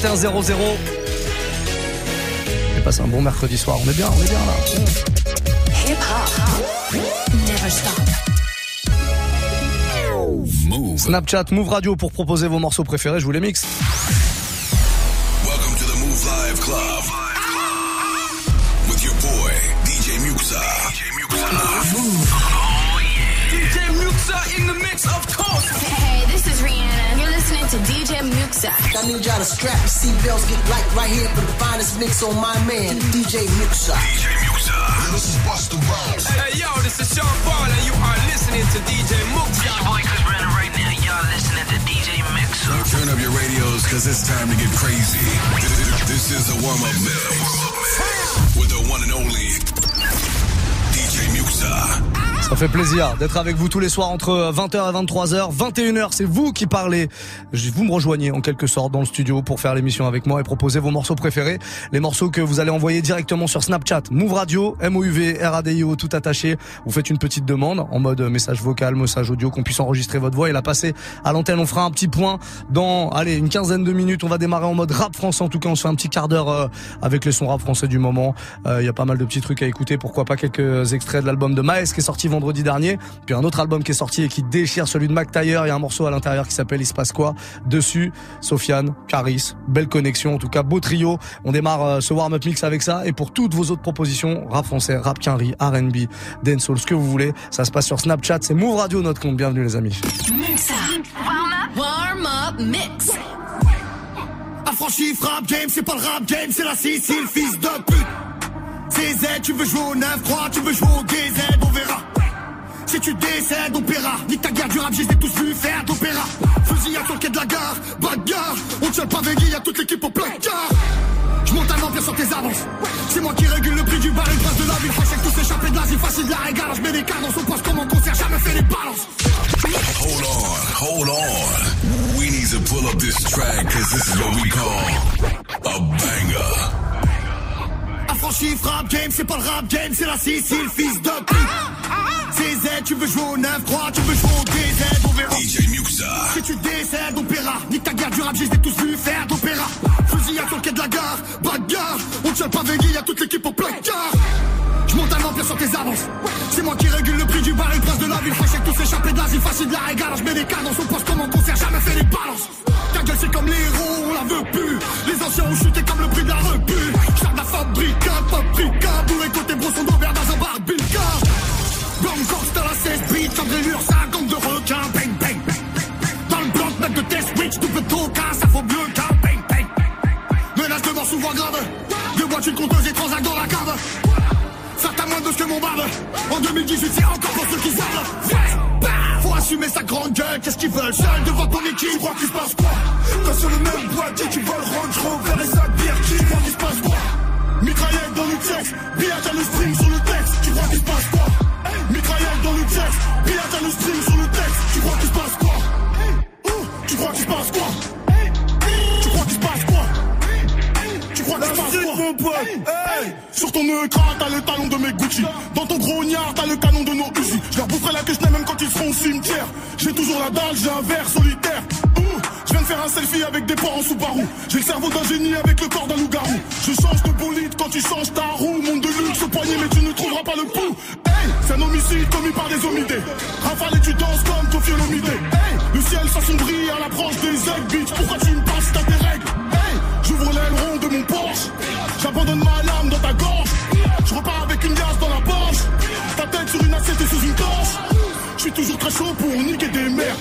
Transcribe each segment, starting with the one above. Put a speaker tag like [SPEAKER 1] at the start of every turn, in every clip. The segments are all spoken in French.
[SPEAKER 1] 21 00. Et passe un bon mercredi soir. On est bien, on est bien là. Hip hop. Never stop. Snapchat, Move Radio pour proposer vos morceaux préférés, je vous les mixe. DJ Muxa. I need y'all to strap your seatbelts, get light right here for the finest mix on my man, DJ Muxa. DJ Muxa. This is Busta Rhymes. Hey, yo, this is Sean Paul, and you are listening to DJ Muxa. This boy Chris Brennan right now. Y'all listening to DJ Muxa. Turn up your radios, cause it's time to get crazy. This is a warm-up mix with the one and only DJ Muxa. Ça fait plaisir d'être avec vous tous les soirs entre 20h et 23h. 21h, c'est vous qui parlez. Vous me rejoignez en quelque sorte dans le studio pour faire l'émission avec moi et proposer vos morceaux préférés. Les morceaux que vous allez envoyer directement sur Snapchat. Move Radio, M-O-U-V, R-A-D-I-O, tout attaché. Vous faites une petite demande en mode message vocal, message audio, qu'on puisse enregistrer votre voix et la passer à l'antenne. On fera un petit point dans, allez, une quinzaine de minutes. On va démarrer en mode rap français. En tout cas, on se fait un petit quart d'heure euh, avec les sons rap français du moment. Euh, il y a pas mal de petits trucs à écouter. Pourquoi pas quelques extraits de l'album de Maes qui est sorti vendredi dernier. Puis un autre album qui est sorti et qui déchire celui de Mac Taylor. Il y a un morceau à l'intérieur qui s'appelle Il se passe quoi? Dessus, Sofiane, Caris, belle connexion. En tout cas, beau trio. On démarre euh, ce warm-up mix avec ça. Et pour toutes vos autres propositions, rap français, rap quinri, R&B, dancehall, ce que vous voulez, ça se passe sur Snapchat. C'est Move Radio, notre compte. Bienvenue les amis. Warm-up mix. Affranchi, frappe game, c'est pas le rap game, c'est la Sicile, fils de pute. CZ, tu veux jouer au 9-3, tu veux jouer au DZ, on verra. Si tu décèdes, on paiera. Nique ta guerre du rap, j'ai tous vu faire d'opéra. Fusillade sur le quai de la gare, bagarre. On tient pas veillé, y'a toute l'équipe au placard. Je monte un empire sur tes avances. C'est moi qui régule le prix du bar et grâce de la ville. Facile tous échappés de l'Asie, facile de la régale. Je mets des dans son poste comme en concert, jamais fait les balances. Hold on, hold on. We need to pull up this track, cause this is what we call a banger. Affranchi, frappe game, c'est pas le rap game, c'est la Sicile, fils de pute. CZ, tu veux jouer au 9-3, tu veux jouer au DZ, on verra. DJ Muxa. Si tu décèdes, on paiera. Nique ta guerre du rap, j'ai tous vu faire d'opéra. Fusillade sur le quai de la gare, bagarre. On tient pas veillé, y'a toute l'équipe au placard. Je monte un empire sur tes avances. C'est moi qui régule le prix du bar et prince de la ville. Fâché tous échappés de l'Asie, facile de la régale. Je mets des dans son poste comme en concert, jamais fait les balances. Ta gueule, c'est comme les héros, on la veut plus. Les anciens ont chuté comme le prix de la repu. J'sors de la fabrique, paprika. Bourré côté brosson d'Aubert dans un bar Bilka. Blanc dans la 16 bits, cambrélure, ça gang de requins, bang bang. Dans le blanc, mec de test switch, double toca, ça faut mieux qu'un bang bang. Menace de mort souvent grave, deux boîtes, une compteuse et transac dans la cave. T'a moins de ce que mon barbe. En 2018, c'est encore pour ceux qui savent. Faut assumer sa grande gueule, qu'est-ce qu'ils veulent Seul devant ton équipe, tu crois qu'il se passe quoi? Quand sur le même boîtier, tu voles Range Rover et sa bière, tu crois qu'il se passe quoi? Mitraillette dans le texte, billard à le string sur le texte, tu crois qu'il se passe quoi? Mitraillette dans le texte, billard à le string sur le texte, tu crois qu'il se passe quoi? Tu crois qu'il se passe quoi? Tu crois qu'il se passe quoi? Tu crois qu'il se passe quoi? Mon pote, hey Sur ton écran, t'as le talon de mes Gucci. Dans ton gros gnard, t'as le canon de nos Uzi. Je leur boufferai la queue même quand ils seront au cimetière. J'ai toujours la dalle, j'ai un verre solitaire faire un selfie avec des porcs en Subaru. J'ai le cerveau d'un génie avec le corps d'un loup-garou. Je change de bolide quand tu changes ta roue. Monde de luxe au poignet, mais tu ne trouveras pas le pouls. Hey, c'est un homicide commis par des homidés. Rafale et tu danses comme Kofi. Hey, le ciel s'assombrit à l'approche des egg, bitch. Pourquoi tu me passes, t'as tes règles? Hey, j'ouvre l'aileron de mon Porsche. J'abandonne ma lame dans ta gorge. Je repars avec une gaz dans la poche. Ta tête sur une assiette et sous une torche. Je suis toujours très chaud pour niquer des mères.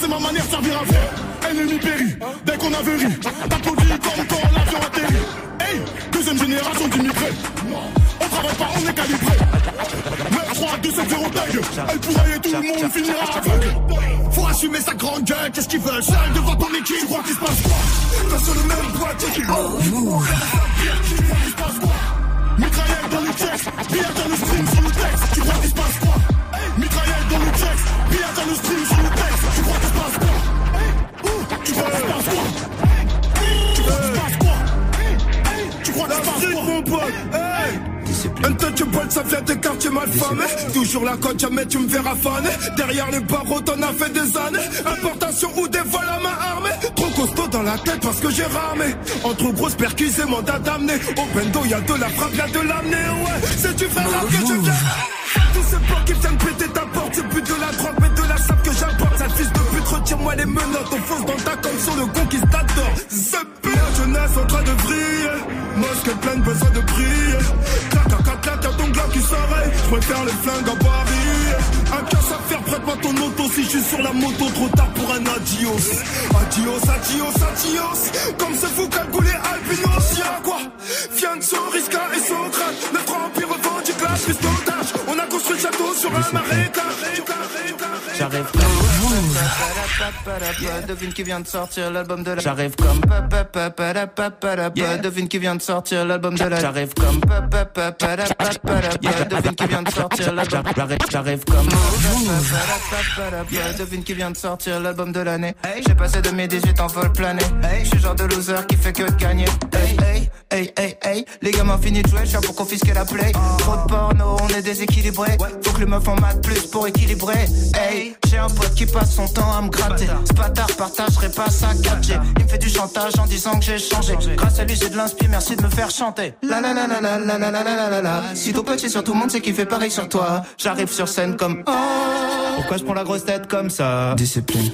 [SPEAKER 1] C'est ma manière de servir un verre. Ennemi péri, dès qu'on avait ri. T'applaudis comme quand l'avion atterrit. Hey, deuxième génération d'immigrés. On travaille pas, on est calibré. 9, 3, 2, 7, 0 tag. Elle pourrait et tout le monde finira aveugle. Faut assumer sa grande gueule, qu'est-ce qu'ils veulent? Seul devant ton équipe, tu crois qu'il se passe quoi? Quand sur le même boîtier oh, se passe quoi Mitraillette dans le texte, billard dans le string sur le texte, tu crois qu'il se passe quoi? Mitraillette dans le texte, billard dans le string sur le texte, tu crois passe quoi Tu crois passe quoi Tu crois qu'il se passe quoi mon pote Untouchable, ça vient
[SPEAKER 2] tes quartiers malfamés. Toujours la côte, jamais tu me verras faner. Derrière les barreaux, t'en as fait des années. Importation ou des vols à main armée. Trop costaud dans la tête parce que j'ai ramé. Entre grosses percusées, mandat d'amener. Au bendo, y'a de la frappe, y'a de l'amener. Ouais, c'est fais rap que je viens. Tous ces porcs qui viennent péter ta porte, c'est plus de la drogue, mais de la sape que j'apporte. Fils de pute, retire-moi les menottes. On fonce dans ta comme sur le conquistador. C'est la jeunesse en train de vriller. Mosque pleine, besoin de prier. Clac, clac, clac, y'a ton gars qui s'arrête. Je préfère les flingues à Paris. Un casse à faire, prête-moi ton auto. Si je suis sur la moto, trop tard pour un adios. Adios, adios, adios. Comme c'est fou calculer albinos. Y'a quoi? Fianso, Risca et Socrate. Notre empire revendique la prise d'otage. On a construit le château sur un marécage.
[SPEAKER 3] J'arrive comme Devine qui vient de sortir l'album de la J'arrive comme Devine qui vient de sortir l'album de la J'arrive comme Devine qui vient de sortir l'album J'arrive comme Devine qui vient de sortir l'album de l'année. J'ai passé de mes 18 en vol plané. Je suis genre de loser qui fait que de gagner. Hey, hey, hey, hey Les gars m'ont fini de jouer, je suis pour confisquer la play Trop de porno, on est déséquilibré Faut que les meufs en maths plus pour équilibrer. Hey, j'ai un pote qui passe son temps à me gratter Ce bâtard partagerait pas sa 4G Il me fait du chantage en disant que j'ai changé Grâce à lui j'ai de l'inspi, merci de me faire chanter La la la la la la la la la la Si ton petit sur tout le monde c'est qu'il fait pareil sur toi J'arrive sur scène comme oh Pourquoi je prends la grosse tête comme ça Discipline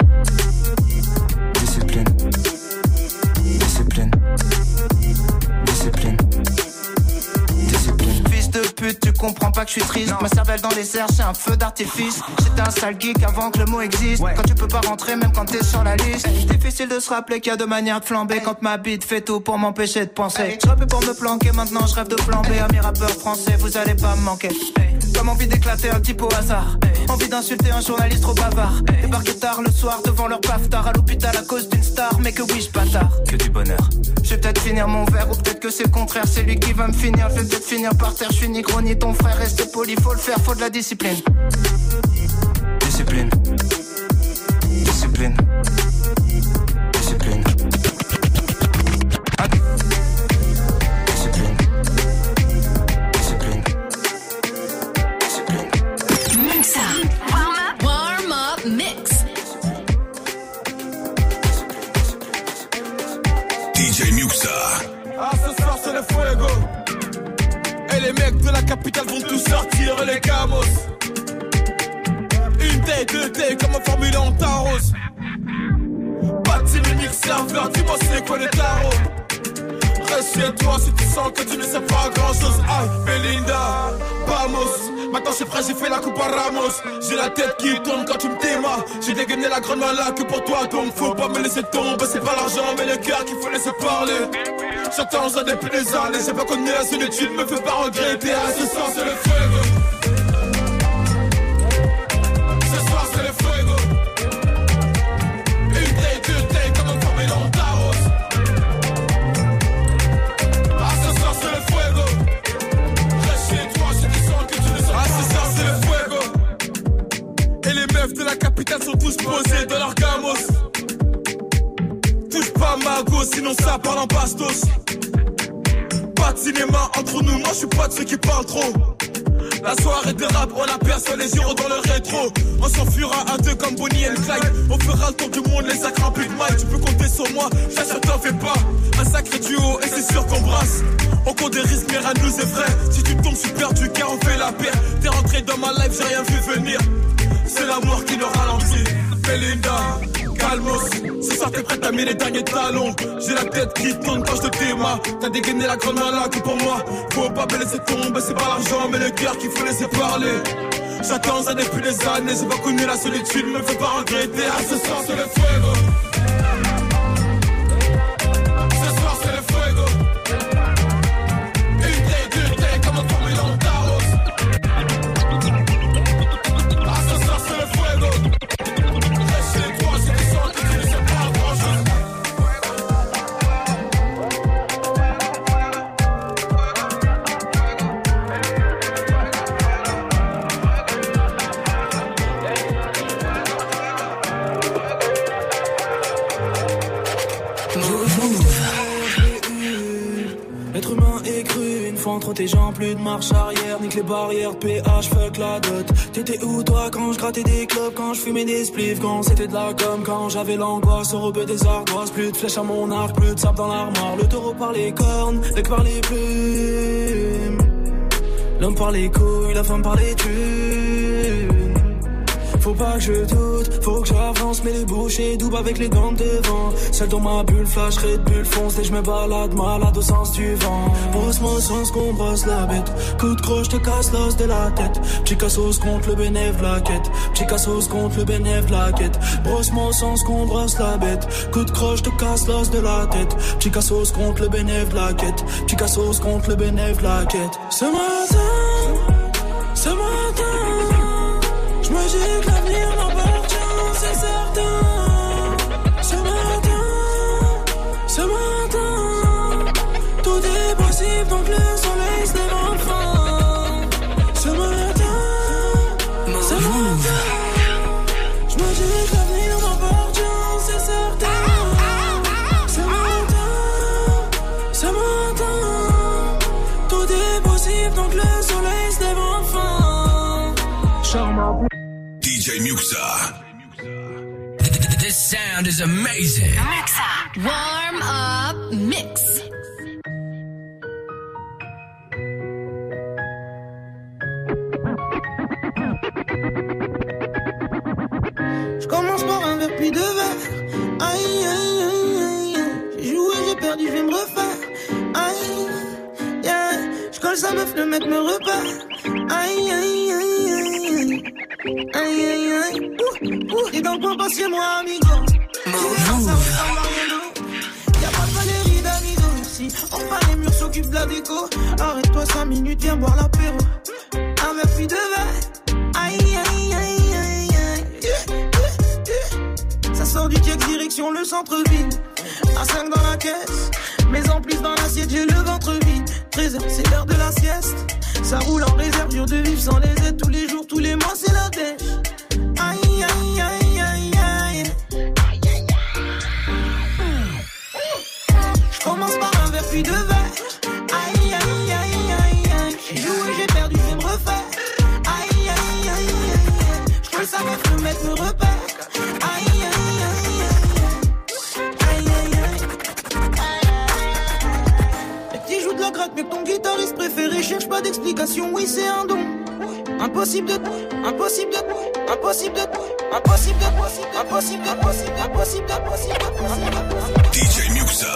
[SPEAKER 3] pute, tu comprends pas que je suis triste. Ma cervelle dans les airs, c'est un feu d'artifice. J'étais un sale geek avant que le mot existe. Quand tu peux pas rentrer même quand t'es sur la liste. Difficile de se rappeler qu'il y a deux manières de flamber. Quand ma bite fait tout pour m'empêcher de penser. Je rêvais pour me planquer, maintenant je rêve de flamber. À mes rappeurs français, vous allez pas me manquer. Comme envie d'éclater un type au hasard. Envie d'insulter un journaliste trop bavard. Débarquer tard le soir devant leur tard À l'hôpital à cause d'une star, mais que oui je bâtard. Que du bonheur. Je vais peut-être finir mon verre ou peut-être que c'est le contraire. C'est lui qui va me finir, je vais peut-être finir par terre. Je suis ni gros ni ton frère, reste poli, faut le faire, faut de la discipline Discipline Discipline Discipline Ah. Discipline Discipline Discipline
[SPEAKER 4] Muxa. Warm up. Warm up mix.
[SPEAKER 5] DJ Muxa.
[SPEAKER 6] Ah, ce soir c'est le fuego. Les mecs de la capitale vont tous sortir, les camos. Une taille, deux tailles, comme en Formule 1 en Taros. De cynique serveur, dis-moi c'est quoi les tarots. Reste chez toi si tu sens que tu ne sais pas grand chose. Aïe, Belinda, vamos. Maintenant je suis prêt, j'ai fait la coupe à Ramos. J'ai la tête qui tourne quand tu me démarres. J'ai dégainé la grande malade que pour toi, donc faut pas me laisser tomber. C'est pas l'argent, mais le cœur qu'il faut laisser parler. Certains ont des plaisirs, j'ai pas connu la solitude, me fais pas regretter. Ah, ce soir c'est le fuego. Ce soir c'est le fuego. Une day, deux day, comme un formé dans ta rose. Ah, ce soir c'est le fuego. Reste chez toi, je te sens que tu ne sens pas. Ah, ce soir c'est le fuego. Et les meufs de la capitale sont tous posés dans leur gamos. Sinon ça parle en bastos. Pas de cinéma entre nous, moi je suis pas de ceux qui parlent trop. La soirée de rap, on la personne les yeux dans le rétro. On s'enfuira à deux comme Bonnie et Clyde. On fera le tour du monde, les sacres plus de maille. Tu peux compter sur moi, j'assure t'en fais pas. Un sacré duo et c'est sûr qu'on brasse. On compte des risques, mais rien nous est vrai. Si tu tombes, je suis perdu car on fait la paix. T'es rentré dans ma life, j'ai rien vu venir. C'est la mort qui nous ralentit. Belinda, calmos. Ce soir t'es prête à mettre les derniers talons. J'ai la tête qui tourne quand je te démarre. T'as dégainé la grande malade pour moi. Faut pas me laisser tomber, c'est pas l'argent, mais le cœur qu'il faut laisser parler. J'attends ça depuis des années, j'ai pas connu la solitude, me fais pas regretter. Ah, ce soir c'est le fuego.
[SPEAKER 7] Marche arrière, nique les barrières, PH, fuck la dot. T'étais où toi quand je grattais des clubs, quand je fumais des spliffs, quand c'était de la com, quand j'avais l'angoisse, au rebeu des ardoises, plus de flèches à mon arc, plus de sable dans l'armoire, le taureau par les cornes, le par les plumes. L'homme par les couilles, la femme par les thunes. Faut pas que je doute, faut que j'avance, mais les bouchées doubles avec les dents devant. Seul dans ma bulle, flash, red bulle, fonce, et je me balade, malade au sens du vent. Brosse-moi sens qu'on brosse la bête. Coup de croche, te casse l'os de la tête. Petit contre le bénéf, la quête. Petit contre le bénéf, la quête. Brosse-moi sens qu'on brosse la bête. Coup de croche, te casse l'os de la tête. Petit contre le bénéf, la quête. Petit contre le bénéf, la quête. Ce matin, ce matin,
[SPEAKER 5] amazing.
[SPEAKER 8] Warm up mix.
[SPEAKER 7] Je commence par un verre puis deux verres. Aïe, aïe, aïe, aïe, aïe. J'ai joué, j'ai perdu, je vais me refaire. Aïe, yeah. Je colle sa meuf, le mec me repère. Aïe, aïe, aïe, aïe, aïe. Aïe, aïe, aïe. Ouh, ouh. Et dans le coin, pas chez moi, amigo. D'autre. Y'a pas de Valérie d'Amigo ici. Enfin, les murs s'occupent de la déco. Arrête-toi 5 minutes, viens boire l'apéro. Un verre puis deux verres. Aïe, aïe, aïe, aïe, aïe. Ça sort du Tiex direction le centre-ville. À 5 dans la caisse. Mais en plus dans l'assiette, j'ai le ventre vide. 13 heures, c'est l'heure de la sieste. Ça roule en réserve, dur de vivre sans les aides. Tous les jours, tous les mois, c'est la dèche. Oui, c'est un don. Impossible de, impossible de, impossible de, impossible de, impossible, impossible, impossible, impossible, impossible, impossible.
[SPEAKER 5] DJ Muxa.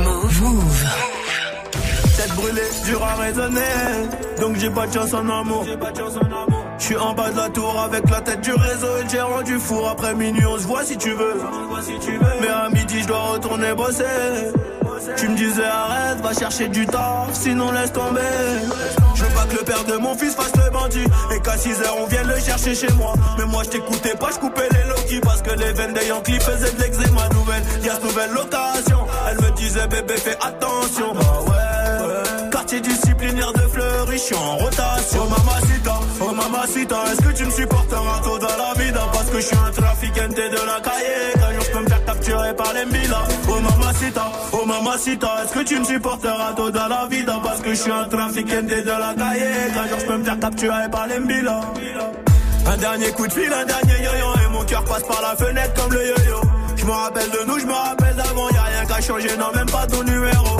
[SPEAKER 8] Move.
[SPEAKER 9] Tête brûlée, dur à raisonner. Donc j'ai pas de chance en amour. Je suis en bas de la tour avec la tête du réseau et le gérant du four. Après minuit, on se voit si tu veux. Mais à midi, je dois retourner bosser. Tu me disais arrête, va chercher du taf, sinon laisse tomber. Je veux pas que le père de mon fils fasse le bandit et qu'à 6 heures on vienne le chercher chez moi. Mais moi je t'écoutais pas, je coupais les Loki parce que les veines des Yankees faisaient de l'eczéma nouvelle. Y'a nouvelle location, elle me disait bébé fais attention. Ah ouais, quartier disciplinaire de Fleury, je suis en rotation. Oh mamacita, oh mamacita, est-ce que tu me supporteras tôt dans la vida? Parce que je suis un trafiquant de la cahier. Jour je peux me faire capturer par les mbila. Oh mamacita, oh mamacita, est-ce que tu me supporteras dans la vida parce que je suis un trafiquant de la. Qu'un jour je peux me faire capturer par les mbila. Un dernier coup de fil, un dernier yo-yo et mon cœur passe par la fenêtre comme le yo-yo. Je me rappelle de nous, je me rappelle d'avant, y a rien qu'à changer, non même pas ton numéro.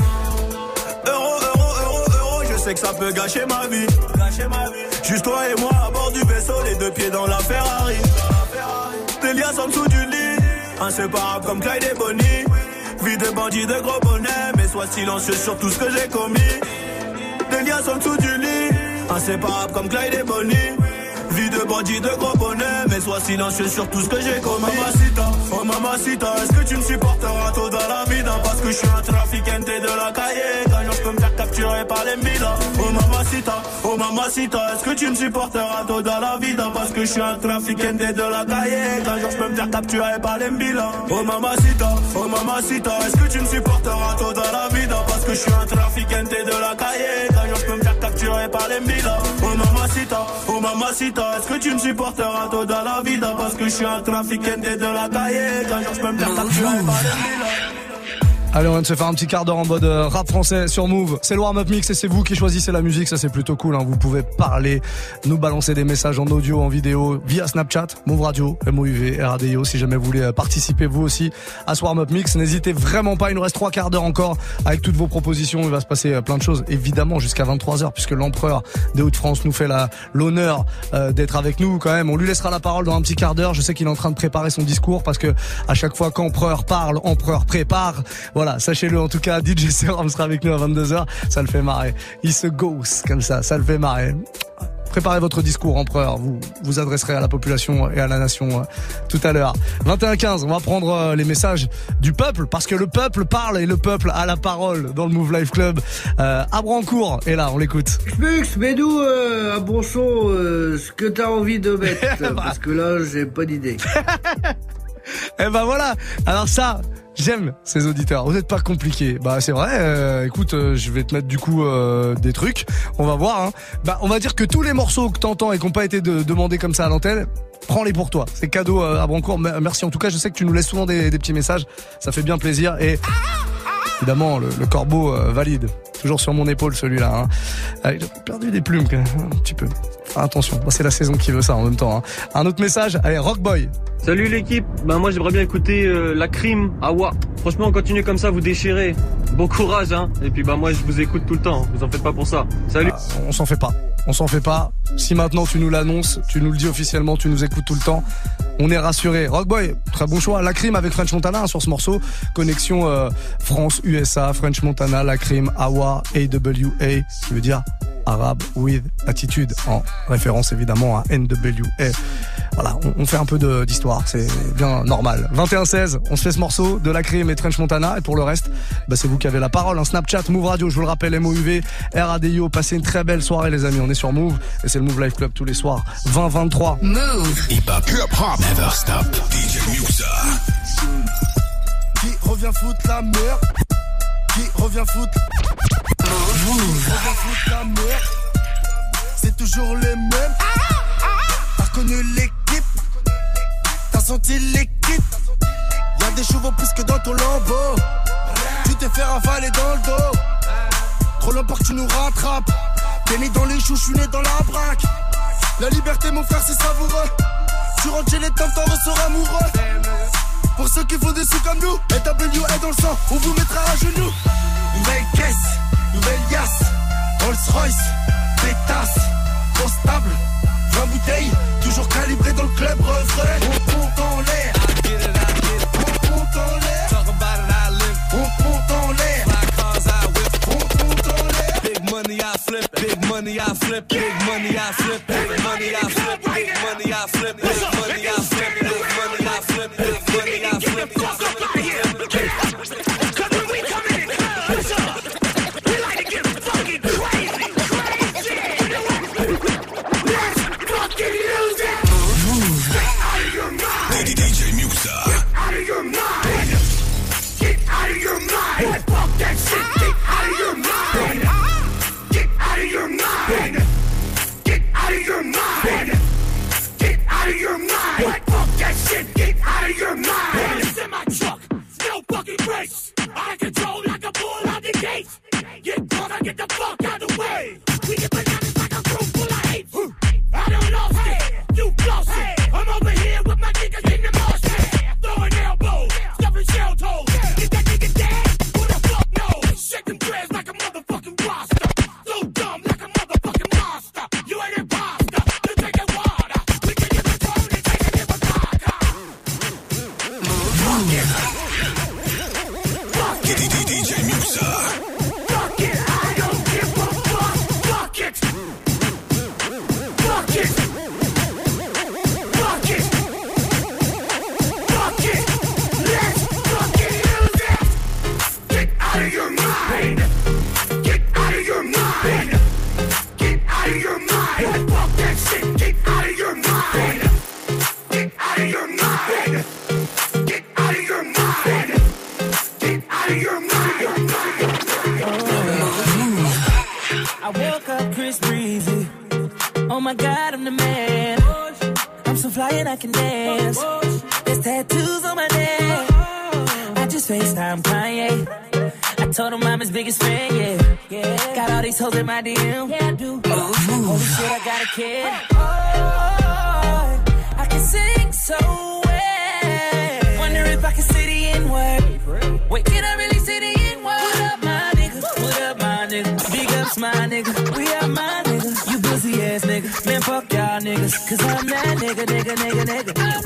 [SPEAKER 9] Euro, euro, euro, euro, je sais que ça peut gâcher ma vie. Juste toi et moi à bord du vaisseau, les deux pieds dans la Ferrari. Des liasses en dessous du lit, inséparables comme Clyde et Bonnie. Vie de bandit de gros bonnet, mais sois silencieux sur tout ce que j'ai commis. Des liasses en dessous du lit, inséparables comme Clyde et Bonnie. Vie de bandit de gros bonnet, mais sois silencieux sur tout ce que j'ai commis. Mamacita, est-ce que tu me supporteras tôt dans la vida? Parce que je suis un trafiquant de la cahier. Je peux me faire capturer par les mbila. Oh mamacita, oh mamacita, est-ce que tu me supporteras tôt dans la vida? Parce que je suis un trafiquant de la cahier. Je peux me faire capturer par les mbila. Oh mamacita, oh mamacita, est-ce que tu me supporteras tôt dans la vida? Parce que je suis un trafiquant de la cahier. Je peux me capturer par les. Oh mamacita, oh mamacita, est-ce que tu me supporteras dans la vida Parce que je suis un trafiquant de la cahier? Qu'un jour je peux me faire par les mbila.
[SPEAKER 10] Allez, on vient de se faire un petit quart d'heure en mode euh, rap français sur Move. C'est le warm-up mix et c'est vous qui choisissez la musique. Ça, c'est plutôt cool. Hein. Vous pouvez parler, nous balancer des messages en audio, en vidéo, via Snapchat, Move Radio, MOUV, RADIO. Si jamais vous voulez euh, participer vous aussi à ce warm-up mix, n'hésitez vraiment pas. Il nous reste trois quarts d'heure encore avec toutes vos propositions. Il va se passer euh, plein de choses, évidemment, jusqu'à 23h, puisque l'empereur des Hauts-de-France nous fait l'honneur d'être avec nous quand même. On lui laissera la parole dans un petit quart d'heure. Je sais qu'il est en train de préparer son discours parce que à chaque fois qu'empereur parle, empereur prépare. Voilà, sachez-le en tout cas, DJ Serum sera avec nous à 22h, ça le fait marrer. Il se ghost comme ça, ça le fait marrer. Préparez votre discours, empereur. Vous vous adresserez à la population et à la nation euh, tout à l'heure. 21-15, on va prendre euh, les messages du peuple parce que le peuple parle et le peuple a la parole dans le Move Life Club. Euh, Abrancourt est là, on l'écoute.
[SPEAKER 11] Spux, mets nous à bon son ce que t'as envie de mettre? Parce que là j'ai pas d'idée.
[SPEAKER 10] eh ben voilà. Alors ça, J'aime ces auditeurs. Vous n'êtes pas compliqués. Bah c'est vrai. Euh, écoute, euh, je vais te mettre du coup euh, des trucs. On va voir. Hein. Bah on va dire que tous les morceaux que t'entends et qui n'ont pas été demandés comme ça à l'antenne, prends-les pour toi. C'est cadeau à Brancourt. Merci en tout cas. Je sais que tu nous laisses souvent des, petits messages. Ça fait bien plaisir et évidemment le, corbeau valide. Toujours sur mon épaule celui-là. Hein. Ah, J'ai perdu des plumes quand même, un petit peu. Attention, c'est la saison qui veut ça en même temps. Hein. Un autre message. Allez, Rockboy.
[SPEAKER 12] Salut l'équipe, ben moi j'aimerais bien écouter euh, la crime, Awa. Franchement, continuez comme ça, vous déchirez. Bon courage, hein. Et puis bah moi je vous écoute tout le temps, vous en faites pas pour ça. Salut.
[SPEAKER 10] Ah, on s'en fait pas, on s'en fait pas. Si maintenant tu nous l'annonces, tu nous le dis officiellement, tu nous écoutes tout le temps, on est rassuré. Rockboy, très bon choix. La crime avec French Montana hein, sur ce morceau. Connexion euh, France-USA, French Montana, la crime, Awa, AWA, qui veut dire arabe with attitude en référence évidemment à NWA. Voilà, on, fait un peu d'histoire, c'est bien normal. 21-16, on se fait ce morceau de la crime et Trench Montana et pour le reste, bah, c'est vous qui avez la parole. Un Snapchat, Move Radio, je vous le rappelle, MOUV, RADIO. Passez une très belle soirée les amis, on est sur Move et c'est le Move Life Club tous les soirs, 20-23.
[SPEAKER 13] Move. Hip hop, hop, never stop. DJ Muxa.
[SPEAKER 14] Qui revient foutre la merde Qui revient foutre C'est toujours les mêmes T'as reconnu l'équipe. T'as senti l'équipe. Y'a des chevaux plus que dans ton lambeau. Tu t'es fait ravaler dans le dos. Trop longtemps que tu nous rattrapes. T'es né dans les choux, je né dans la braque. La liberté mon frère c'est savoureux. Tu rentres chez les temps, t'en ressors amoureux. Pour ceux qui font des sous comme nous est dans le sang, on vous mettra à genoux. Nouvelle caisse, nouvelle Rolls Royce, pétasse, constable 20 bouteilles, toujours calibré dans le club refrain. On compte en l'air. On compte en l'air. On compte en l'air. On compte en l'air.
[SPEAKER 15] Big money I flip, big money I flip, big money I flip, big money I flip, big money I flip, big money I flip, big money I flip, big money I flip.
[SPEAKER 16] I Get the fuck out of the way! in my DM. Yeah, I do. Ooh. Holy shit, I got a kid. Oh, I can sing so well. Wonder if I can see the N word. Wait, can I really see the N word? What up, my nigga? What up, my nigga? Big ups, my nigga. We are my nigga. You busy ass nigga. Man, fuck y'all niggas. Cause I'm that nigga, nigga, nigga, nigga.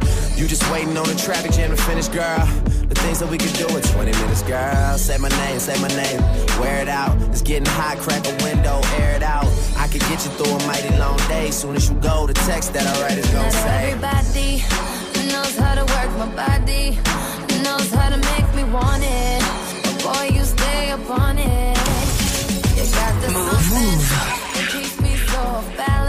[SPEAKER 17] You just waiting on the traffic jam to finish, girl. The things that we could do in 20 minutes, girl. Say my name, say my name. Wear it out. It's getting hot, crack a window, air it out. I could get you through a mighty long day. Soon as you go, the text that I write is gonna say.
[SPEAKER 18] Everybody knows how to work my body, knows how to make me want it. But boy, you stay up on it. You got the
[SPEAKER 16] move, move.
[SPEAKER 7] keeps me
[SPEAKER 19] so
[SPEAKER 20] balanced.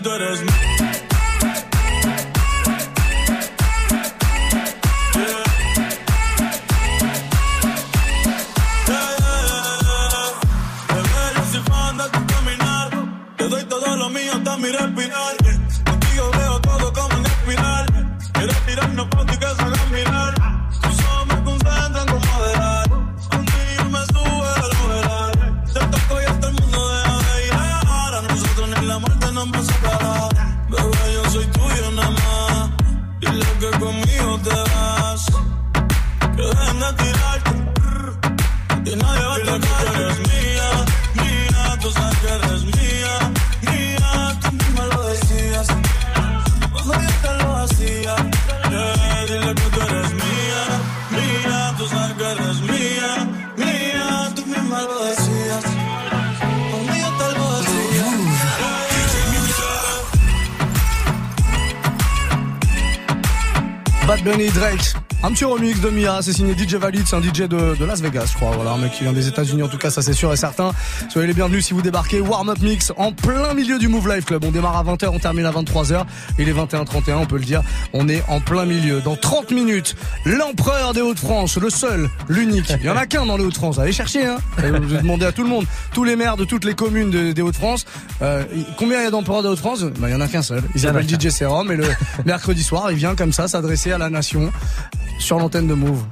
[SPEAKER 20] Tú eres mía.
[SPEAKER 10] Petit remix de Mia, c'est signé DJ Valid, c'est un DJ de, de Las Vegas, je crois. Voilà, un mec qui vient des États-Unis, en tout cas, ça c'est sûr et certain. Soyez les bienvenus si vous débarquez. Warm Up Mix en plein milieu du Move Life Club. On démarre à 20h, on termine à 23h. Il est 21h31, on peut le dire. On est en plein milieu. Dans 30 minutes, l'empereur des Hauts-de-France, le seul, l'unique. Il y en a qu'un dans les Hauts-de-France. Allez chercher, hein. Vous demandez à tout le monde, tous les maires de toutes les communes de- des Hauts-de-France. Euh, combien il y a d'empereurs des Hauts-de-France? Bah, il y en a qu'un seul. Il s'appelle DJ Serum et le mercredi soir, il vient comme ça s'adresser à la nation sur l'antenne de Move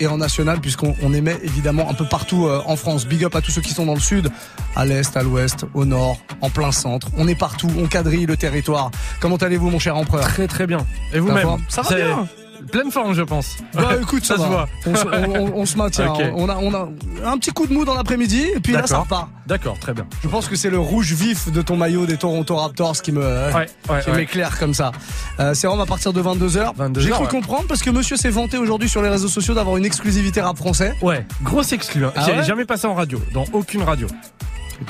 [SPEAKER 10] et en national puisqu'on on émet évidemment un peu partout euh, en France. Big up à tous ceux qui sont dans le sud, à l'est, à l'ouest, au nord, en plein centre. On est partout, on quadrille le territoire. Comment allez-vous mon cher empereur?
[SPEAKER 21] Très très bien. Et vous-même?
[SPEAKER 10] Ça va?
[SPEAKER 21] C'est
[SPEAKER 10] bien
[SPEAKER 21] Pleine forme, je pense.
[SPEAKER 10] Bah écoute, ça,
[SPEAKER 21] ça se voit.
[SPEAKER 10] On, se- on- on- on se maintient. On, a, on a un petit coup de mou dans l'après-midi et puis là ça repart.
[SPEAKER 21] D'accord, très bien.
[SPEAKER 10] Je pense que c'est le rouge vif de ton maillot des Toronto Raptors qui me
[SPEAKER 21] Ouais, ouais,
[SPEAKER 10] qui
[SPEAKER 21] ouais.
[SPEAKER 10] m'éclaire comme ça. Euh, c'est vraiment à partir de 22h.
[SPEAKER 21] 22
[SPEAKER 10] J'ai cru comprendre parce que monsieur s'est vanté aujourd'hui sur les réseaux sociaux d'avoir une exclusivité rap français.
[SPEAKER 21] Ouais, grosse exclu. hein.
[SPEAKER 10] Ah
[SPEAKER 21] J'ai jamais passé en radio, dans aucune radio.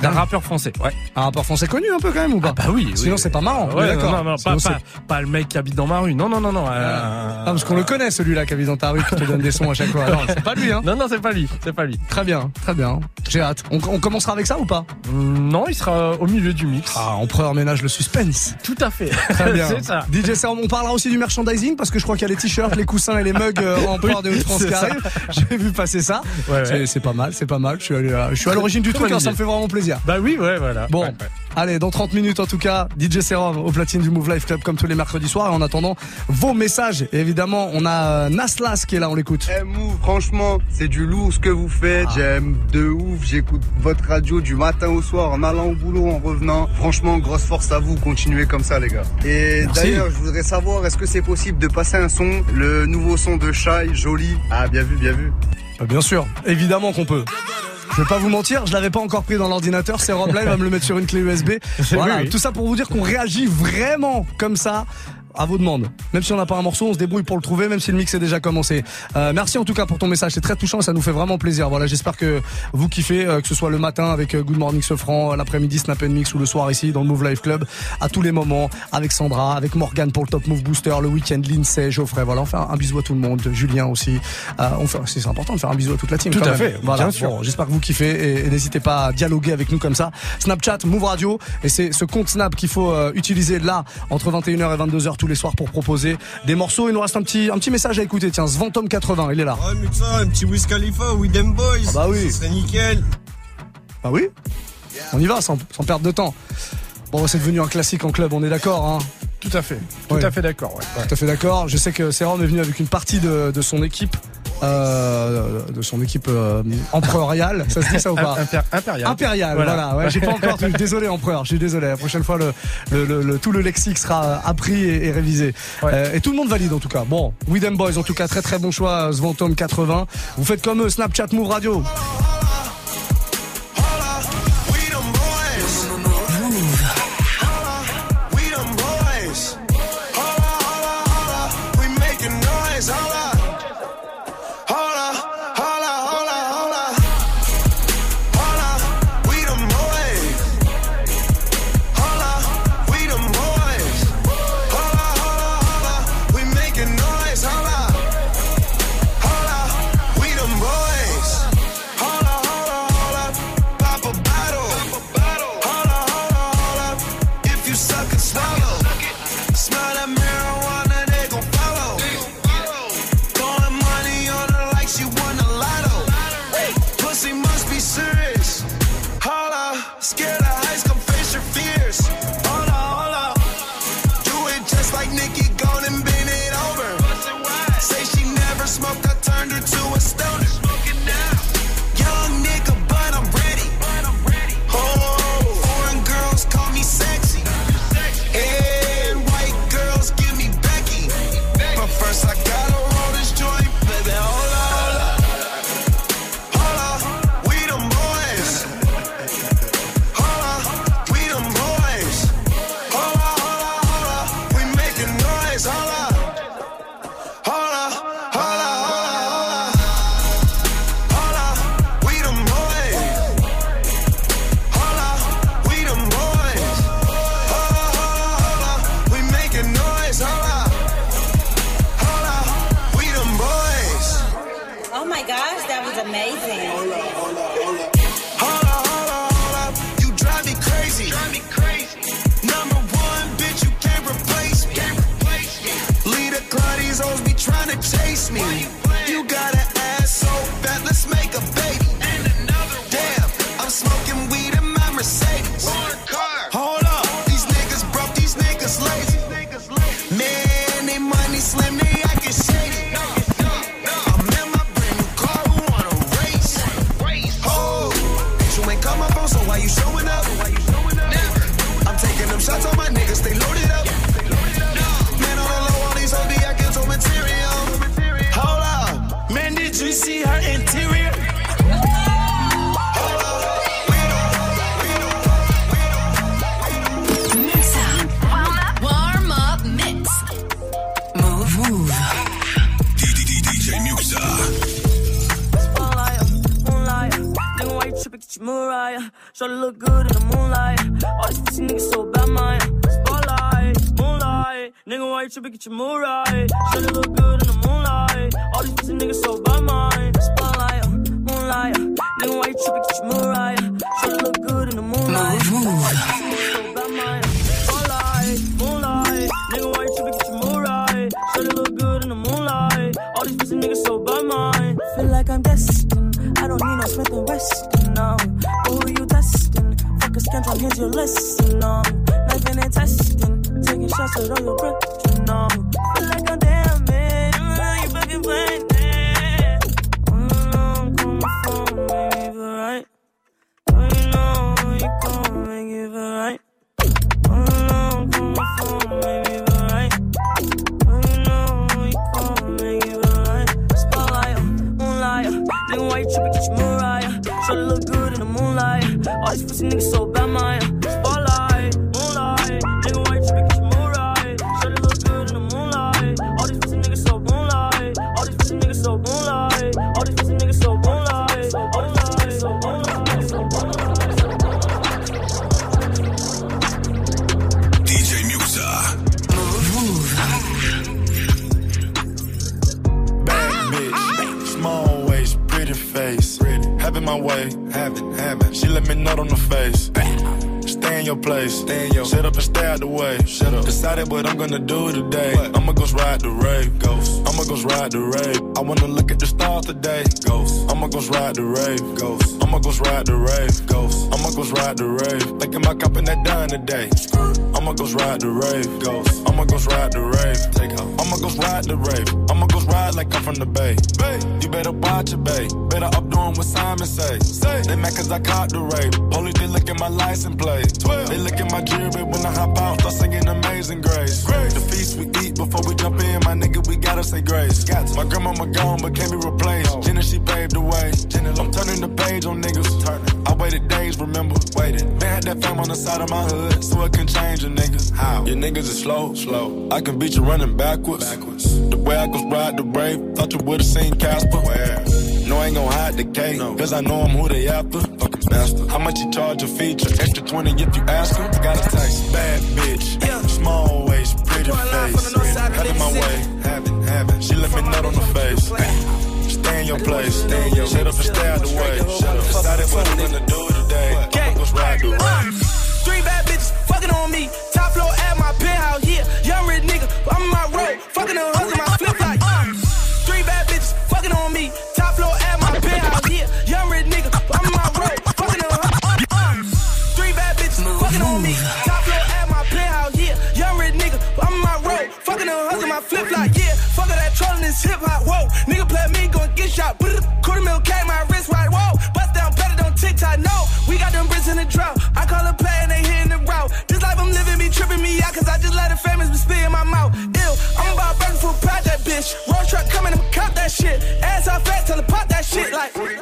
[SPEAKER 21] D'un rappeur français, ouais.
[SPEAKER 10] Un rappeur français connu un peu quand même ou pas
[SPEAKER 21] Bah oui. oui.
[SPEAKER 10] Sinon c'est pas marrant. on
[SPEAKER 21] Ouais,
[SPEAKER 10] d'accord.
[SPEAKER 21] non, non, non,
[SPEAKER 10] Sinon,
[SPEAKER 21] pas,
[SPEAKER 10] c'est-
[SPEAKER 21] pas, pas le mec qui habite dans ma rue. Non, non, non, non. euh,
[SPEAKER 10] Ah, parce qu'on le connaît celui-là qui habite dans ta rue qui te donne des sons à chaque fois. Non, c'est pas lui hein.
[SPEAKER 21] Non, non, c'est pas lui. C'est pas lui.
[SPEAKER 10] Très bien, très bien. J'ai hâte. On, on commencera avec ça ou pas?
[SPEAKER 21] Mm, Non, il sera au milieu du mix.
[SPEAKER 10] Ah, empereur ménage le suspense.
[SPEAKER 21] Tout à fait.
[SPEAKER 10] Très bien.
[SPEAKER 21] c'est ça.
[SPEAKER 10] DJ Serum, on parlera aussi du merchandising parce que je crois qu'il y a les t-shirts, les coussins et les mugs euh, en
[SPEAKER 21] Oui,
[SPEAKER 10] port des Hauts-de-France
[SPEAKER 21] c'est
[SPEAKER 10] qui arrivent. J'ai vu passer ça.
[SPEAKER 21] Ouais, ouais.
[SPEAKER 10] C'est- pas mal, c'est pas mal. Je suis, allé à- l'origine du truc, hein, ça me fait vraiment plaisir.
[SPEAKER 21] Bah oui, ouais, voilà.
[SPEAKER 10] Bon,
[SPEAKER 21] Ouais, ouais.
[SPEAKER 10] allez, dans 30 minutes en tout cas, DJ Serum au platine du Move Life Club comme tous les mercredis soirs. Et en attendant, vos messages. Et évidemment, on a euh, Naslas qui est là, on l'écoute.
[SPEAKER 22] Eh, Move, franchement, c'est du lourd ce que vous faites. J'aime de ouf. J'écoute votre radio du matin au soir, en allant au boulot, en revenant. Franchement, grosse force à vous. Continuez comme ça, les gars. Et d'ailleurs, je voudrais savoir, est-ce que c'est possible de passer un son, le nouveau son de Shai, joli Ah, bien vu, bien vu.
[SPEAKER 10] Bah, bien sûr, évidemment qu'on peut. Je vais pas vous mentir, je l'avais pas encore pris dans l'ordinateur. C'est Rob là, il va me le mettre sur une clé USB. Voilà,
[SPEAKER 21] oui, oui.
[SPEAKER 10] tout ça pour vous dire qu'on réagit vraiment comme ça à vos demandes. Même si on n'a pas un morceau, on se débrouille pour le trouver, même si le mix est déjà commencé. Euh, merci en tout cas pour ton message, c'est très touchant, ça nous fait vraiment plaisir. Voilà, j'espère que vous kiffez, euh, que ce soit le matin avec euh, Good Morning Sofran, l'après-midi Snap and Mix ou le soir ici dans le Move Life Club, à tous les moments, avec Sandra, avec Morgan pour le Top Move Booster, le week-end Lindsay, Geoffrey. Voilà, on fait un, bisou à tout le monde, Julien aussi. Euh, on fait, c'est important de faire un bisou à toute la team.
[SPEAKER 21] Tout
[SPEAKER 10] quand
[SPEAKER 21] à
[SPEAKER 10] même.
[SPEAKER 21] fait,
[SPEAKER 10] Voilà,
[SPEAKER 21] bien sûr.
[SPEAKER 10] Bon, J'espère que vous kiffez et, et n'hésitez pas à dialoguer avec nous comme ça. Snapchat, Move Radio et c'est ce compte Snap qu'il faut euh, utiliser là entre 21h et 22h tous les soirs pour proposer des morceaux. Il nous reste un petit un petit message à écouter. Tiens, Svantom 80, il est là.
[SPEAKER 22] Ouais, mais ça, un petit Wiz Khalifa, We Them Boys.
[SPEAKER 10] Ah bah oui.
[SPEAKER 22] Ce serait nickel.
[SPEAKER 10] Bah oui. On y va sans, sans perdre de temps. Bon, c'est devenu un classique en club, on est d'accord hein
[SPEAKER 21] Tout à fait. Tout
[SPEAKER 10] Ouais.
[SPEAKER 21] à fait d'accord, ouais.
[SPEAKER 10] Tout à fait d'accord. Je sais que Serum est venu avec une partie de, de son équipe. Euh, de son équipe euh, ça se dit ça ou pas
[SPEAKER 21] Imper- impérial.
[SPEAKER 10] Impérial, voilà. ouais, j'ai pas encore. Désolé, empereur. Je suis désolé. La prochaine fois, le, le, le- le- tout le lexique sera appris et, et révisé. Euh, et tout le monde valide en tout cas. Bon, We Them Boys, en tout cas, très très bon choix. Svantom 80. Vous faites comme eux. Snapchat Move Radio.
[SPEAKER 23] In the
[SPEAKER 5] moonlight.
[SPEAKER 24] Move, move.
[SPEAKER 5] All these pussy niggas so bad, mine. Spotlight, moonlight, nigga, why you tripping? Get your Mariah. Shorty look good in the moonlight. All these pussy niggas so mine. Feel like I'm destined. I don't need no Smith and no. But who you testing? Fuck a here's your lesson, no. Nothing and testing. Taking shots at all your
[SPEAKER 25] I'ma ride the rave, ghost. I'ma go ride the rave. Take off. I'ma go ride the rave. I'ma go ride like I'm from the bay. Bay. You better watch it, bay. Better up doing what Simon say. Say. They mad cause I caught the rave. Police they look at my license plate. They look at my jewelry grace. My grandmama gone but can't be replaced. Jenna, she paved the way. I'm turning the page on niggas. I waited days, remember? Waited. They had that fame on the side of my hood, so it can change a nigga. How? Your niggas is slow, slow. I can beat you running backwards. backwards. The way I go ride the brave, thought you would've seen Casper. Where? No, I ain't gon' hide the K, cause I know I'm who they after. Fucking bastard. How much you charge a feature? Extra 20 if you ask her. Got a taste. Bad bitch. Yeah. Small waist, pretty face. Having my way. Having, having. She let me nut on the face. Stay in your place. Stay in your Shut up and stay out the way. Shut up. Decided what I'm gonna do today. Ride the rave.
[SPEAKER 9] Three bad bitches fucking on me. Top floor at my penthouse, yeah. Young rich nigga, I'm in my road. Fucking a hustle, my flip like. Three bad bitches fucking on me. Top floor at my penthouse, yeah. Young rich nigga, I'm in my road. Fucking a hustle. Three bad bitches fucking on me. Top floor at my penthouse, yeah. Young rich nigga, I'm in my road. Fucking a hustle, my flip like, yeah this hip hop, whoa. Nigga play me, gon' get shot. Quarter mil K, my wrist right, whoa. Bust down, better don't TikTok, no.
[SPEAKER 18] We got them bricks in the drought. I call a play and they
[SPEAKER 26] hitting the route. This life I'm living be tripping me out, cause I just let the famous be spit in my mouth. Ew, I'm about break for a
[SPEAKER 18] project, bitch. Road truck coming, I'ma cop
[SPEAKER 8] that shit. Ass off fat tell the pop that shit,
[SPEAKER 27] like.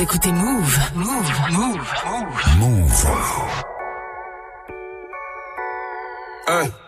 [SPEAKER 27] Écoutez Move. Move. Move. Move.
[SPEAKER 5] Move.
[SPEAKER 6] Hey.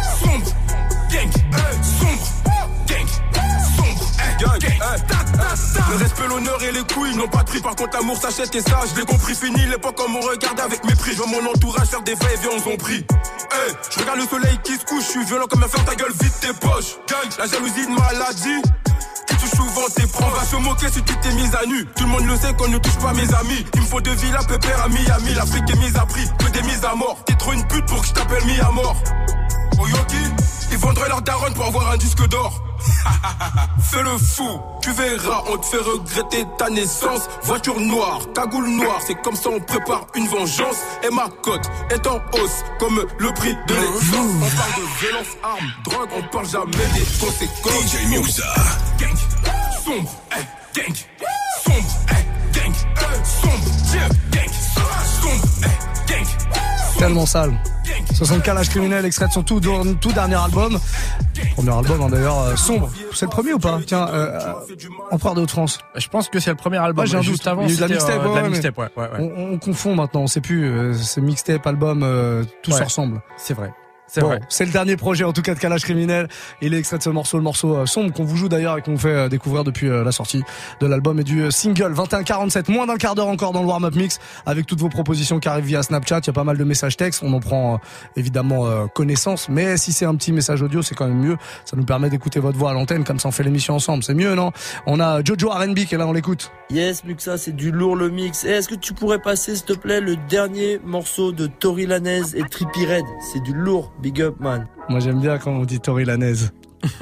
[SPEAKER 6] Le respect, l'honneur et les couilles n'ont pas de. Par contre, l'amour s'achète et ça, je l'ai compris. Fini l'époque, on me regarde avec mépris. Je vois mon entourage faire des veilles, viens, on prie. Je regarde le soleil qui se couche, je suis violent comme un fer. ta gueule, vite tes poches. Gang, la jalousie de maladie. Tu touches souvent tes prends, va se moquer si tu t'es mise à nu. Tout le monde le sait qu'on ne touche pas mes amis. Il me faut deux villas, pépère à Miami. L'Afrique est mise à prix, que des mises à mort. T'es trop une pute pour que je t'appelle mis à mort. Ils vendraient leur daronne pour avoir un disque d'or. Fais le fou, tu verras, on te fait regretter ta naissance. Voiture noire, cagoule noire, c'est comme ça on prépare une vengeance. Et ma cote est en hausse, comme le prix de mmh. l'essence. On parle de violence, armes, drogue, on parle jamais des conséquences.
[SPEAKER 5] DJ
[SPEAKER 6] sombre, sombre, sombre, sombre,
[SPEAKER 10] tellement sale. 60 l'âge criminel, extrait de son tout, tout dernier album. Premier album hein, d'ailleurs, euh, sombre. C'est le premier ou pas? Tiens, euh, euh, Empereur de Haute-France.
[SPEAKER 21] Je pense que c'est le premier album.
[SPEAKER 10] Ouais, j'ai un
[SPEAKER 21] Juste
[SPEAKER 10] doute.
[SPEAKER 21] avant,
[SPEAKER 10] Il y a eu de la mixtape,
[SPEAKER 21] euh,
[SPEAKER 10] ouais,
[SPEAKER 21] la
[SPEAKER 10] ouais,
[SPEAKER 21] mixtape,
[SPEAKER 10] mais
[SPEAKER 21] ouais, ouais, ouais.
[SPEAKER 10] On, on confond maintenant, on sait plus. c'est mixtape, album, euh, tout se ressemble.
[SPEAKER 21] C'est vrai. C'est
[SPEAKER 10] Bon,
[SPEAKER 21] vrai.
[SPEAKER 10] C'est le dernier projet en tout cas de Calage Criminel. Il est extrait de ce morceau, le morceau euh, sombre qu'on vous joue d'ailleurs et qu'on vous fait euh, découvrir depuis euh, la sortie de l'album et du single 2147. Moins d'un quart d'heure encore dans le warm-up mix avec toutes vos propositions qui arrivent via Snapchat. Il y a pas mal de messages textes. On en prend évidemment connaissance. Mais si c'est un petit message audio, c'est quand même mieux. Ça nous permet d'écouter votre voix à l'antenne. Comme ça, on fait l'émission ensemble. C'est mieux, non? On a Jojo R&B qui est là, on l'écoute.
[SPEAKER 28] Yes, Muxa, c'est du lourd le mix. Et est-ce que tu pourrais passer, s'il te plaît, le dernier morceau de Tori Lanez et Trippie Red? C'est du lourd, big up, man.
[SPEAKER 10] Moi, j'aime bien quand on dit Tori Lanaise.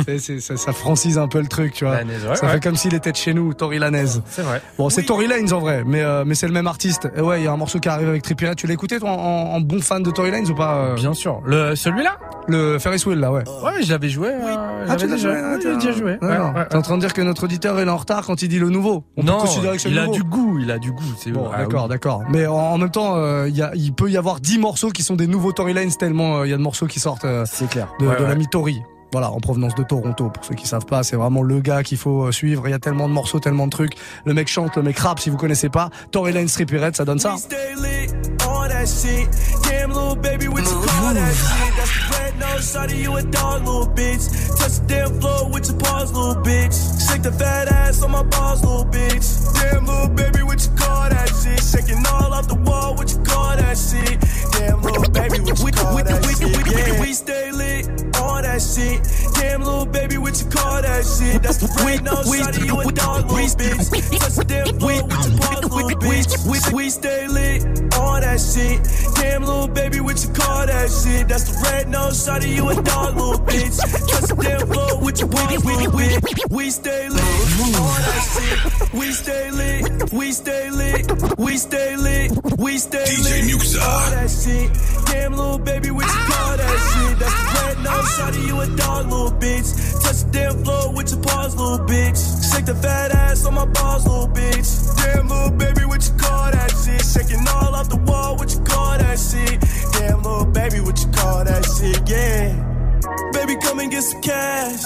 [SPEAKER 10] C'est- c'est- ça, ça francise un peu le truc, tu vois.
[SPEAKER 21] Lanaise, ouais,
[SPEAKER 10] ça
[SPEAKER 21] ouais.
[SPEAKER 10] fait comme s'il était de chez nous, Tori Lanaise.
[SPEAKER 21] C'est vrai.
[SPEAKER 10] Bon, c'est Tory Lanez en vrai, mais euh, mais c'est le même artiste. Et ouais, il y a un morceau qui arrive avec Trippie Redd. Tu l'as écouté toi en, en bon fan de Tory Lanez ou pas euh
[SPEAKER 21] Bien sûr. Le, celui-là?
[SPEAKER 10] Le Ferris Wheel là, ouais.
[SPEAKER 21] Ouais, je l'avais joué. euh,
[SPEAKER 10] Ah, tu
[SPEAKER 21] j'avais
[SPEAKER 10] l'as
[SPEAKER 21] déjà,
[SPEAKER 10] joué, ah,
[SPEAKER 21] j'ai déjà joué.
[SPEAKER 10] Ouais, T'es en train de dire que notre auditeur il est en retard quand il dit le nouveau. On
[SPEAKER 21] non,
[SPEAKER 10] peut considérer que c'est
[SPEAKER 21] il a du goût, il a du goût. C'est
[SPEAKER 10] Bon,
[SPEAKER 21] ah,
[SPEAKER 10] d'accord,
[SPEAKER 21] oui.
[SPEAKER 10] d'accord. Mais en, en même temps, euh, il y a, il peut y avoir 10 morceaux qui sont des nouveaux Tory Lanez tellement euh, il y a de morceaux qui sortent euh,
[SPEAKER 21] C'est clair.
[SPEAKER 10] de, l'ami Tory. Voilà, en provenance de Toronto. Pour ceux qui savent pas, c'est vraiment le gars qu'il faut euh, suivre. Il y a tellement de morceaux, tellement de trucs. Le mec chante, le mec rappe. Si vous connaissez pas, Tory Lanez, Trippie Redd, ça donne ça.
[SPEAKER 9] What you call that shit? That's the red nose shot of you a dog, little bitch. Touch the damn floor with your paws, little bitch. We, we stay lit, all that shit. Damn, little baby, what you call that shit? That's the red nose shot of you a dog, little bitch. Touch the damn floor with your paws, little bitch. We stay lit, all that shit. We stay lit, we stay lit, we stay lit, we stay
[SPEAKER 5] DJ
[SPEAKER 9] lit.
[SPEAKER 5] Muxa.
[SPEAKER 9] All that shit. Damn, little baby, what you call that shit? That's the red nose shot of you a dog, little bitch. Touch the damn floor with your paws, little bitch. Shake the fat ass on my balls, little bitch. Damn, little baby, what you call that shit? Shaking all off the wall, what you call that shit? Damn, little baby, what you call that shit? Yeah. Baby, come and get some cash.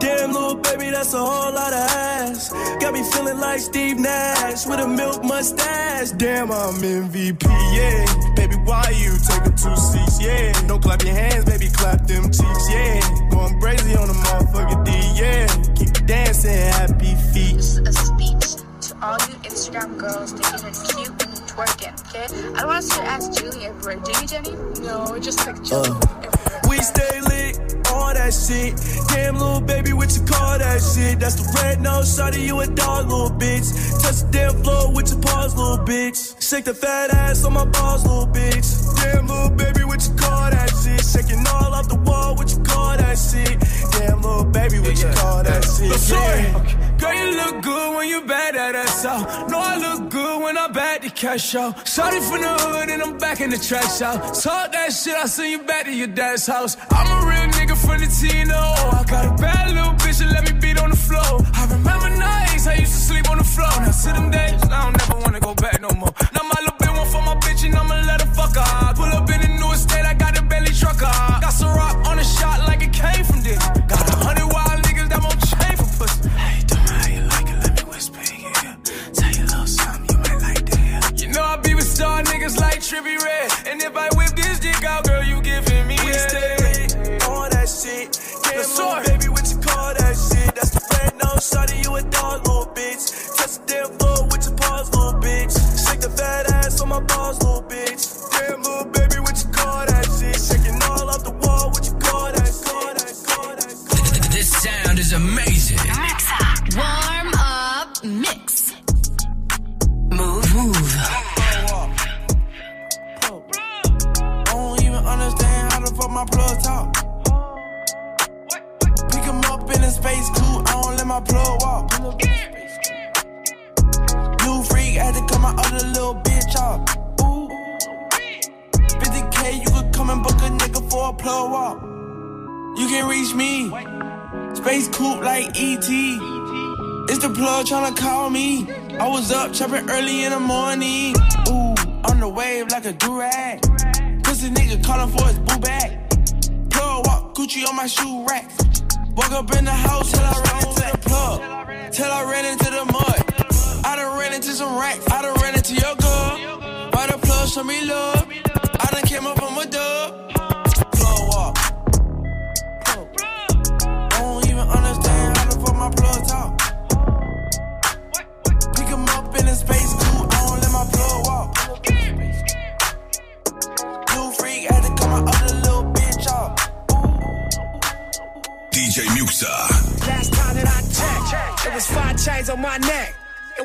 [SPEAKER 9] Damn, little baby, that's a whole lot of ass. Got me feeling like Steve Nash with a milk mustache. Damn, I'm MVP, yeah. Baby, why you taking two seats, yeah? Don't clap your hands, baby, clap them cheeks, yeah. Going crazy on the motherfucker D, yeah. Keep dancing, happy feet.
[SPEAKER 29] This is a speech to all you Instagram girls thinking it's cute and twerking, okay? I don't want to ask your ass Julie everywhere. Do you, Jenny? No, just like Julie. Uh.
[SPEAKER 9] We stay lit, all that shit. Damn, little baby, what you call that shit? That's the red nose of you a dog, little bitch. Touch the damn floor with your paws, little bitch. Shake the fat ass on my balls, little bitch. Damn, little baby, what you call that shit? Shaking all off the wall, what you call that shit? Damn, little baby, what you call that shit? Yeah. Girl, you look good when you back that ass out. Know I look good when I back the cash out. Shawty from the hood and I'm back in the trash out. Talk that shit, I send you back to your dad's house. I'm a real nigga from the Tino. I got a bad little bitch that let me beat on the floor. I remember nights I used to sleep on the floor. Now to them days, I don't never wanna go back no more.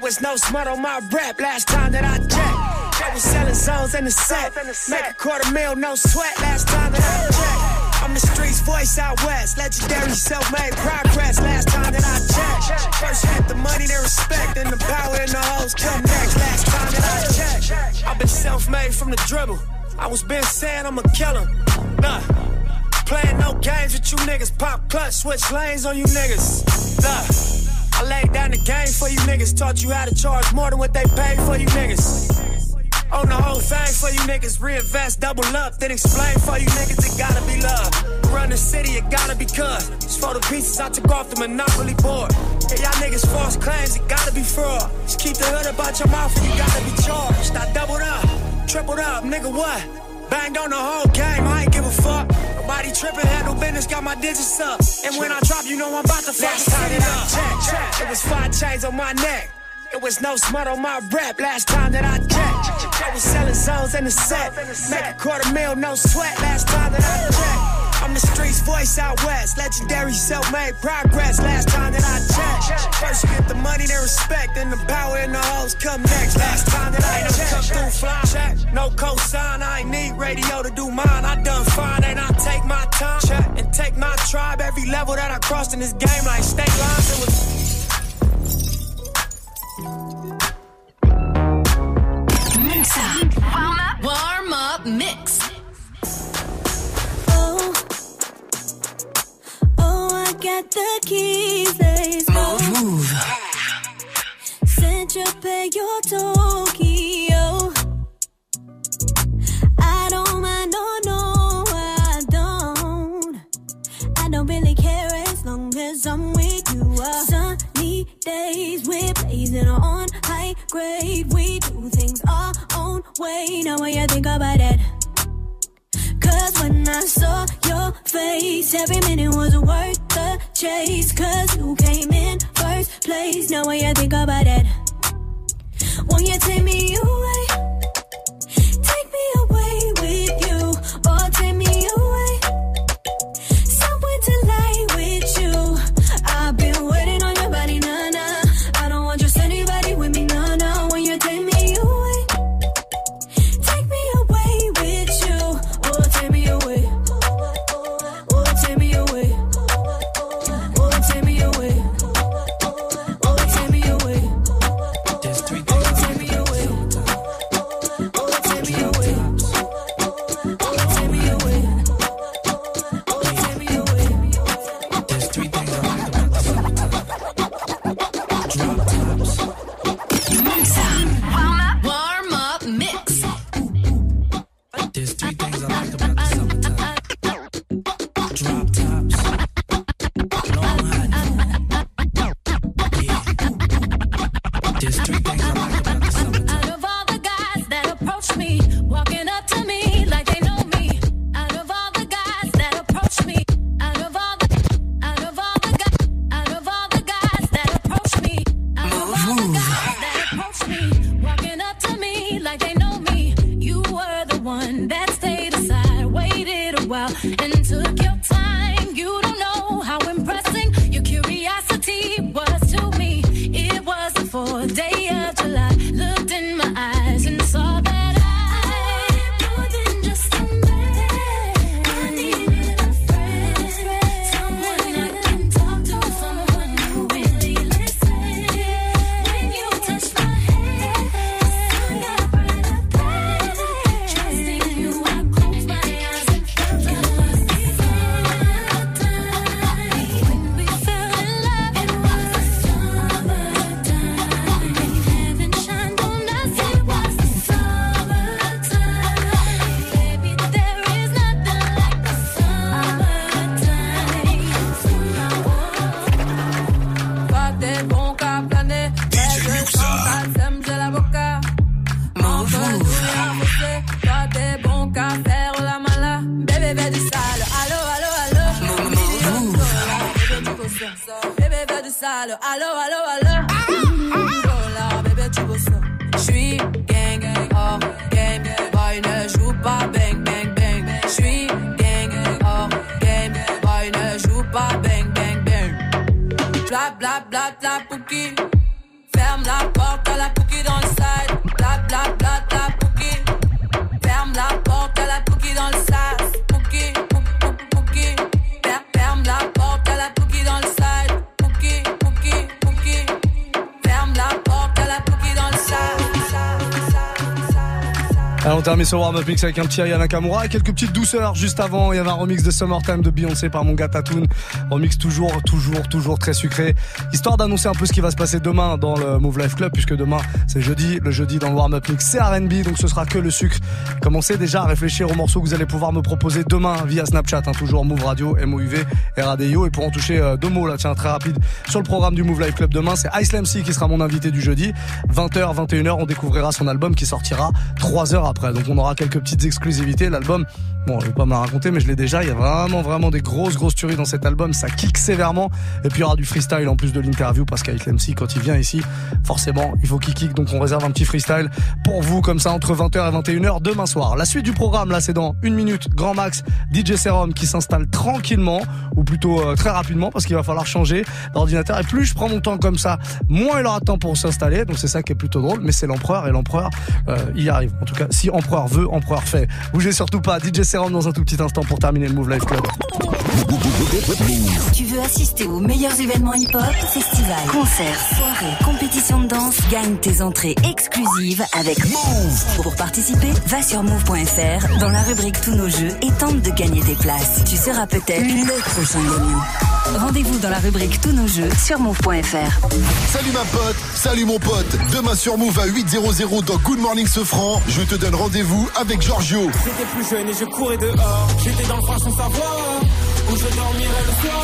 [SPEAKER 20] Was
[SPEAKER 26] no smut on my rep. Last time that I checked, I was selling zones in the set. Make a quarter mil, no sweat. Last time that I checked, I'm the streets voice out west. Legendary self-made progress. Last time that I checked, first hit the money, then respect, then the power and the hoes come next. Last time that I checked, I've been self-made from the dribble. I was been saying I'm a killer. Nah. Playing no games with you niggas. Pop clutch, switch lanes on you niggas. Look, I laid down the game for you niggas. Taught you how to charge more than what they paid for you niggas. Own the whole thing for you niggas. Reinvest, double up, then explain for you niggas. It gotta be love. Run the city, it gotta be cuz. It's for the pieces I took off the monopoly board. Yeah, y'all niggas false claims, it gotta be fraud. Just keep the hood about your mouth and you gotta be charged. I doubled up, tripled up, nigga, what? Banged on the whole game, I ain't give a fuck. Nobody tripping, handle business, got my digits up. And when I drop, you know I'm about to fuck the city up. Check, check. It was five chains on my neck. It was no smut on my rep last time that I checked. I was selling zones in the set. Make a quarter mil, no sweat last time that I checked. I'm the streets voice out west. Legendary self-made progress last time that I checked. First you get the money, then respect, then the power and the hoes come next. Last time that I checked. Come through fly check. No cosign, I ain't need radio to do mine. I done fine and I take my time. Check and take my tribe. Every level that I crossed in this game like state lines. It was.
[SPEAKER 8] Warm up mix.
[SPEAKER 18] Got the keys, let's go.
[SPEAKER 27] Move.
[SPEAKER 18] Central pay your Tokyo. I don't mind, no, no, I don't. I don't really care as long as I'm with you. Uh, sunny days, we're blazing on high grade. We do things our own way. Now, what you think about that? Cause when I saw your face, every minute was worth chase. Cause you came in first place. Now what you think about that? Won't you take me away?
[SPEAKER 10] Termine ce warm-up mix avec un petit Aya Nakamura et quelques petites douceurs juste avant. Il y avait un remix de Summertime de Beyoncé par mon gars Tatoon. Remix toujours, toujours, toujours très sucré. Histoire d'annoncer un peu ce qui va se passer demain dans le Move Life Club puisque demain c'est jeudi. Le jeudi dans le warm-up mix c'est R&B donc ce sera que le sucre. Commencez déjà à réfléchir aux morceaux que vous allez pouvoir me proposer demain via Snapchat. hein, toujours Move Radio, MOUV, RADIO et pour en toucher euh, deux mots là tiens très rapide sur le programme du Move Life Club demain c'est Ice C qui sera mon invité du jeudi. 20h, 21h on découvrira son album qui sortira 3 heures après. Donc on aura quelques petites exclusivités. L'album, bon, je vais pas me la raconter, mais je l'ai déjà. Il y a vraiment, vraiment des grosses, grosses tueries dans cet album. Ça kick sévèrement. Et puis il y aura du freestyle en plus de l'interview parce qu'avec l'MC, quand il vient ici, forcément, il faut qu'il kick. Donc on réserve un petit freestyle pour vous, comme ça, entre 20h et 21h demain soir. La suite du programme, là, c'est dans une minute. Grand Max, DJ Serum qui s'installe tranquillement, ou plutôt euh, très rapidement parce qu'il va falloir changer d'ordinateur. Et plus je prends mon temps comme ça, moins il aura temps pour s'installer. Donc c'est ça qui est plutôt drôle. Mais c'est l'empereur et l'empereur, euh, il y arrive. En tout cas, si empereur veut, empereur fait. Bougez surtout pas. DJ Serum dans un tout petit instant pour terminer le Move Life Club.
[SPEAKER 8] Tu veux assister aux meilleurs événements hip-hop, festivals, concerts, soirées, compétitions de danse Gagne tes entrées exclusives avec Move. Pour participer, va sur move.fr dans la rubrique Tous nos jeux et tente de gagner tes places. Tu seras peut-être le prochain gagnant. Rendez-vous dans la rubrique Tous nos jeux sur move.fr.
[SPEAKER 13] Salut ma pote, salut mon pote. Demain sur Move à 8.00 dans Good Morning Sofran, je te donne rendez-vous avec Giorgio.
[SPEAKER 7] J'étais plus jeune et je courais dehors. J'étais dans le froid sans savoir où je dormirais le soir.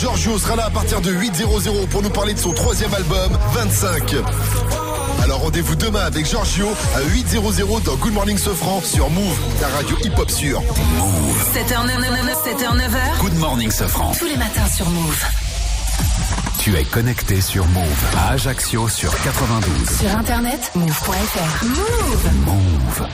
[SPEAKER 13] Giorgio sera là à partir de 8.00 pour nous parler de son troisième album, 25. Alors rendez-vous demain avec Giorgio à 8.00 dans Good Morning Sofran sur Move, ta radio hip-hop sûre.
[SPEAKER 27] 7h99, 7h9h.
[SPEAKER 4] Good morning, Safran.
[SPEAKER 27] Tous les matins sur Move.
[SPEAKER 4] Tu es connecté sur Move à Ajaccio sur 92.
[SPEAKER 27] Sur internet, move.fr. Move.
[SPEAKER 4] Move.